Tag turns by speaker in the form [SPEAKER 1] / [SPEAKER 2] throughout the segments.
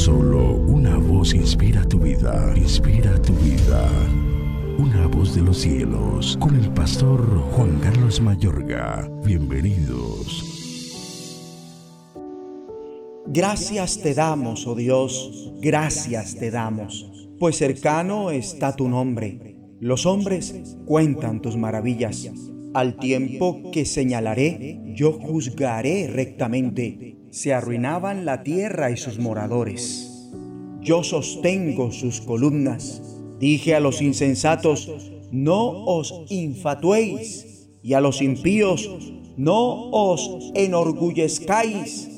[SPEAKER 1] Solo una voz inspira tu vida, inspira tu vida. Una voz de los cielos, con el pastor Juan Carlos Mayorga. Bienvenidos.
[SPEAKER 2] Gracias te damos, oh Dios, gracias te damos, pues cercano está tu nombre. Los hombres cuentan tus maravillas. Al tiempo que señalaré, yo juzgaré rectamente. Se arruinaban la tierra y sus moradores. Yo sostengo sus columnas. Dije a los insensatos, no os infatuéis, y a los impíos, no os enorgullezcáis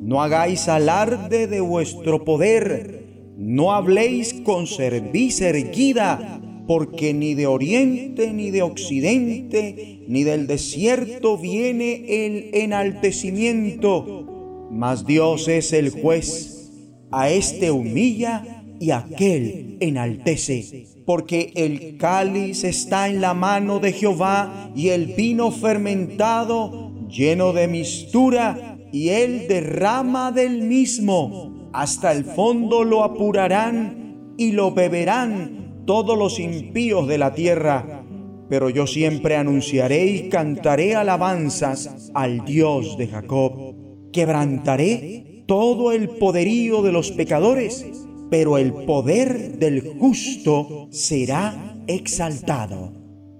[SPEAKER 2] no hagáis alarde de vuestro poder, no habléis con cerviz erguida, porque ni de oriente, ni de occidente, ni del desierto viene el enaltecimiento, mas Dios es el juez, a este humilla y aquel enaltece. Porque el cáliz está en la mano de Jehová y el vino fermentado lleno de mistura y él derrama del mismo. Hasta el fondo lo apurarán y lo beberán todos los impíos de la tierra. Pero yo siempre anunciaré y cantaré alabanzas al Dios de Jacob. Quebrantaré todo el poderío de los pecadores, pero el poder del justo será exaltado.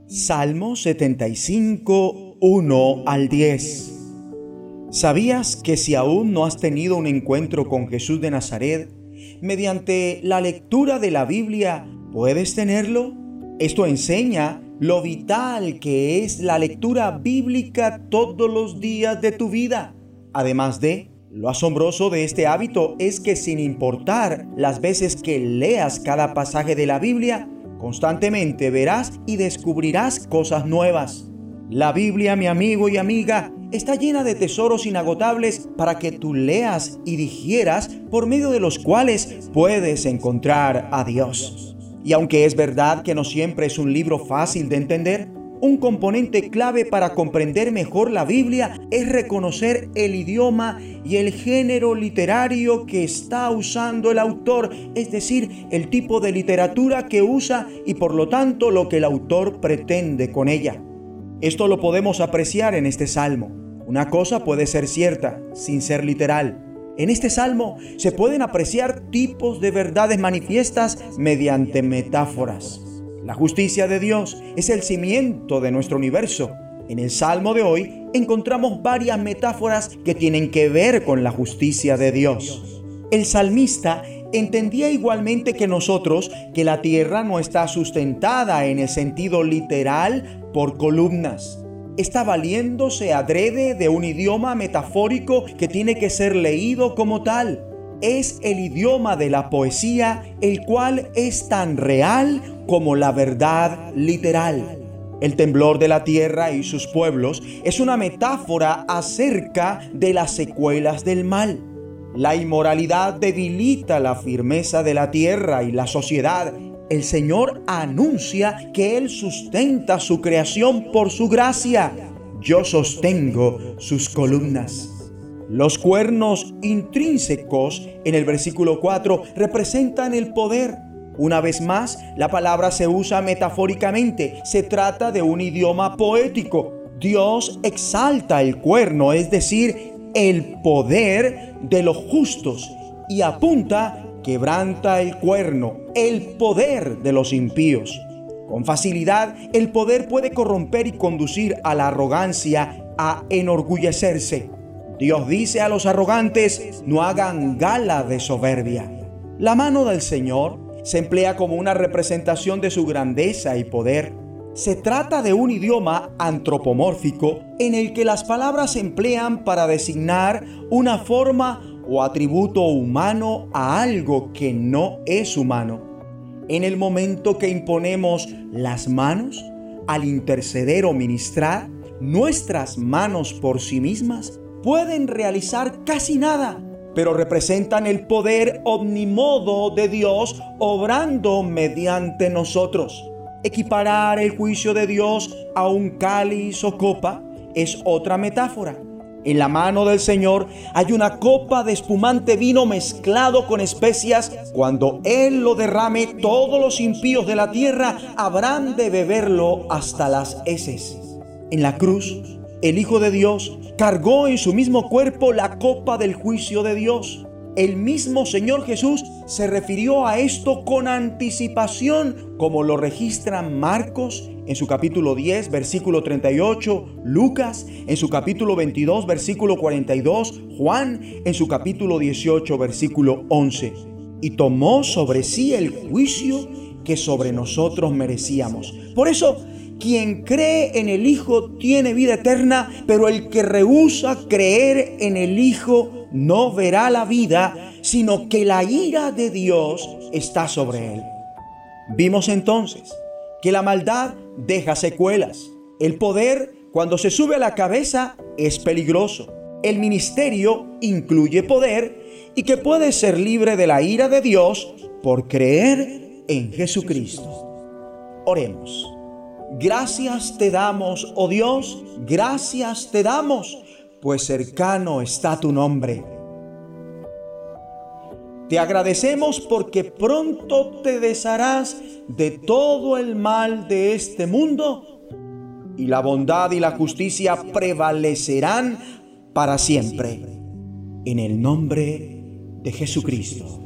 [SPEAKER 2] Salmo 75, 1 al 10. ¿Sabías que si aún no has tenido un encuentro con Jesús de Nazaret, mediante la lectura de la Biblia puedes tenerlo? Esto enseña lo vital que es la lectura bíblica todos los días de tu vida. Además de, lo asombroso de este hábito es que sin importar las veces que leas cada pasaje de la Biblia, constantemente verás y descubrirás cosas nuevas. La Biblia, mi amigo y amiga, está llena de tesoros inagotables para que tú leas y digieras por medio de los cuales puedes encontrar a Dios. Y aunque es verdad que no siempre es un libro fácil de entender, un componente clave para comprender mejor la Biblia es reconocer el idioma y el género literario que está usando el autor, es decir, el tipo de literatura que usa y por lo tanto lo que el autor pretende con ella. Esto lo podemos apreciar en este salmo. Una cosa puede ser cierta, sin ser literal. En este salmo se pueden apreciar tipos de verdades manifiestas mediante metáforas. La justicia de Dios es el cimiento de nuestro universo. En el salmo de hoy encontramos varias metáforas que tienen que ver con la justicia de Dios. El salmista entendía igualmente que nosotros que la tierra no está sustentada en el sentido literal por columnas. Está valiéndose adrede de un idioma metafórico que tiene que ser leído como tal. Es el idioma de la poesía, el cual es tan real como la verdad literal. El temblor de la tierra y sus pueblos es una metáfora acerca de las secuelas del mal. La inmoralidad debilita la firmeza de la tierra y la sociedad. El Señor anuncia que Él sustenta su creación por su gracia. Yo sostengo sus columnas. Los cuernos intrínsecos en el versículo 4 representan el poder. Una vez más, la palabra se usa metafóricamente. Se trata de un idioma poético. Dios exalta el cuerno, es decir, el poder de los justos y apunta, quebranta el cuerno, el poder de los impíos. Con facilidad, el poder puede corromper y conducir a la arrogancia, a enorgullecerse. Dios dice a los arrogantes, no hagan gala de soberbia. La mano del Señor se emplea como una representación de su grandeza y poder. Se trata de un idioma antropomórfico en el que las palabras se emplean para designar una forma o atributo humano a algo que no es humano. En el momento que imponemos las manos al interceder o ministrar, nuestras manos por sí mismas pueden realizar casi nada, pero representan el poder omnimodo de Dios obrando mediante nosotros. Equiparar el juicio de Dios a un cáliz o copa es otra metáfora. En la mano del Señor hay una copa de espumante vino mezclado con especias. Cuando Él lo derrame, todos los impíos de la tierra habrán de beberlo hasta las heces. En la cruz, el Hijo de Dios cargó en su mismo cuerpo la copa del juicio de Dios. El mismo Señor Jesús se refirió a esto con anticipación, como lo registran Marcos en su capítulo 10, versículo 38, Lucas en su capítulo 22, versículo 42, Juan en su capítulo 18, versículo 11. Y tomó sobre sí el juicio que sobre nosotros merecíamos. Por eso, quien cree en el Hijo tiene vida eterna, pero el que rehúsa creer en el Hijo no verá la vida, sino que la ira de Dios está sobre él. Vimos entonces que la maldad deja secuelas. El poder, cuando se sube a la cabeza, es peligroso. El ministerio incluye poder y que puede ser libre de la ira de Dios por creer en Jesucristo. Oremos. Gracias te damos, oh Dios, gracias te damos, pues cercano está tu nombre. Te agradecemos porque pronto te desharás de todo el mal de este mundo y la bondad y la justicia prevalecerán para siempre. En el nombre de Jesucristo.